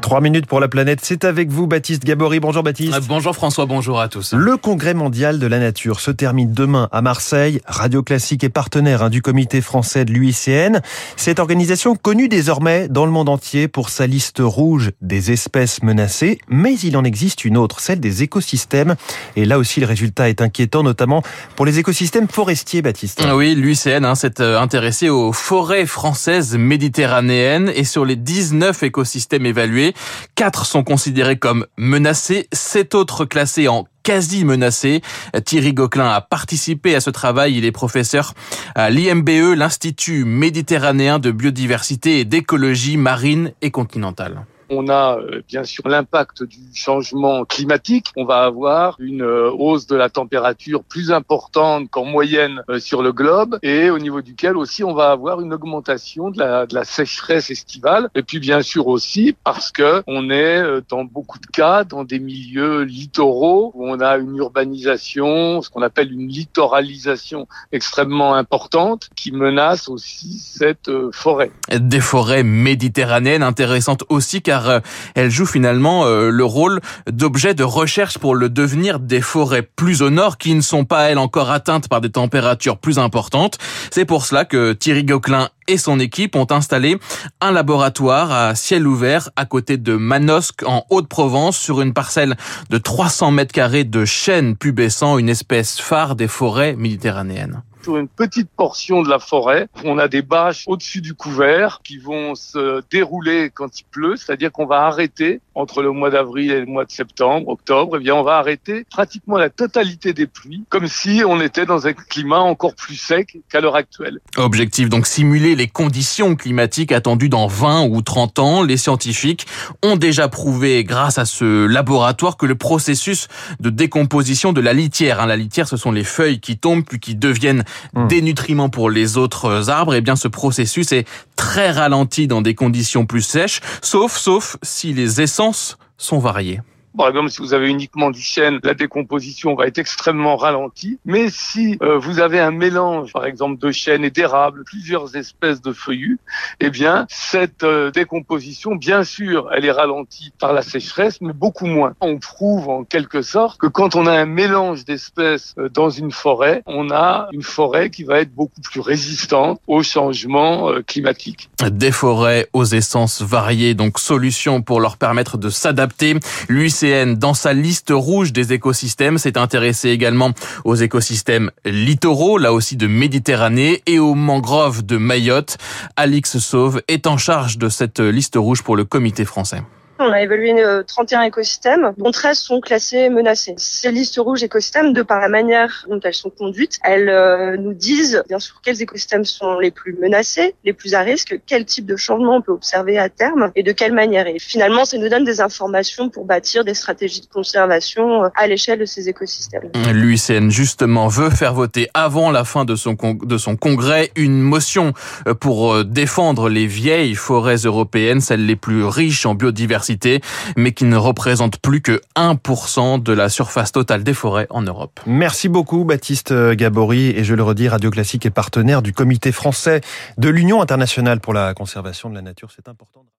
3 minutes pour la planète, c'est avec vous Baptiste Gabory. Bonjour Baptiste. Euh, bonjour François, bonjour à tous. Le congrès mondial de la nature se termine demain à Marseille. Radio Classique est partenaire hein, du comité français de l'UICN. Cette organisation connue désormais dans le monde entier pour sa liste rouge des espèces menacées, mais il en existe une autre, celle des écosystèmes. Et là aussi le résultat est inquiétant, notamment pour les écosystèmes forestiers, Baptiste. Oui, l'UICN hein, s'est euh, intéressé aux forêts françaises méditerranéennes et sur les 19 écosystèmes évalués, 4 sont considérés comme menacés, 7 autres classés en quasi menacés. Thierry Gauquelin a participé à ce travail. Il est professeur à l'IMBE, l'Institut méditerranéen de biodiversité et d'écologie marine et continentale. On a euh, bien sûr l'impact du changement climatique. On va avoir une euh, hausse de la température plus importante qu'en moyenne euh, sur le globe et au niveau duquel aussi on va avoir une augmentation de la, de la sécheresse estivale. Et puis bien sûr aussi parce que on est dans beaucoup de cas dans des milieux littoraux où on a une urbanisation, ce qu'on appelle une littoralisation extrêmement importante qui menace aussi cette forêt. Des forêts méditerranéennes intéressantes aussi car car euh, elle joue finalement euh, le rôle d'objet de recherche pour le devenir des forêts plus au nord qui ne sont pas elles encore atteintes par des températures plus importantes. C'est pour cela que Thierry Gauquelin et son équipe ont installé un laboratoire à ciel ouvert à côté de Manosque en Haute-Provence sur une parcelle de 300 mètres carrés de chêne pubescent, une espèce phare des forêts méditerranéennes sur une petite portion de la forêt. On a des bâches au-dessus du couvert qui vont se dérouler quand il pleut, c'est-à-dire qu'on va arrêter entre le mois d'avril et le mois de septembre, octobre, eh bien on va arrêter pratiquement la totalité des pluies, comme si on était dans un climat encore plus sec qu'à l'heure actuelle. Objectif donc simuler les conditions climatiques attendues dans 20 ou 30 ans. Les scientifiques ont déjà prouvé grâce à ce laboratoire que le processus de décomposition de la litière, hein, la litière ce sont les feuilles qui tombent puis qui deviennent Hmm. des nutriments pour les autres arbres, eh bien ce processus est très ralenti dans des conditions plus sèches, sauf sauf si les essences sont variées. Par exemple, si vous avez uniquement du chêne, la décomposition va être extrêmement ralentie. Mais si euh, vous avez un mélange, par exemple, de chêne et d'érable, plusieurs espèces de feuillus, eh bien, cette euh, décomposition, bien sûr, elle est ralentie par la sécheresse, mais beaucoup moins. On prouve en quelque sorte que quand on a un mélange d'espèces euh, dans une forêt, on a une forêt qui va être beaucoup plus résistante au changement climatique. Des forêts aux essences variées, donc solution pour leur permettre de s'adapter. Lui, c'est dans sa liste rouge des écosystèmes, s'est intéressé également aux écosystèmes littoraux, là aussi de Méditerranée, et aux mangroves de Mayotte. Alix Sauve est en charge de cette liste rouge pour le comité français. On a évalué 31 euh, écosystèmes, dont 13 sont classés menacés. Ces listes rouges écosystèmes, de par la manière dont elles sont conduites, elles euh, nous disent bien sûr quels écosystèmes sont les plus menacés, les plus à risque, quel type de changement on peut observer à terme et de quelle manière. Et finalement, ça nous donne des informations pour bâtir des stratégies de conservation euh, à l'échelle de ces écosystèmes. L'UICN justement veut faire voter avant la fin de son, de son congrès une motion pour défendre les vieilles forêts européennes, celles les plus riches en mais qui ne représente plus que 1% de la surface totale des forêts en Europe. Merci beaucoup Baptiste Gabory et je le redis, Radio Classique est partenaire du comité français de l'Union internationale pour la conservation de la nature. C'est important.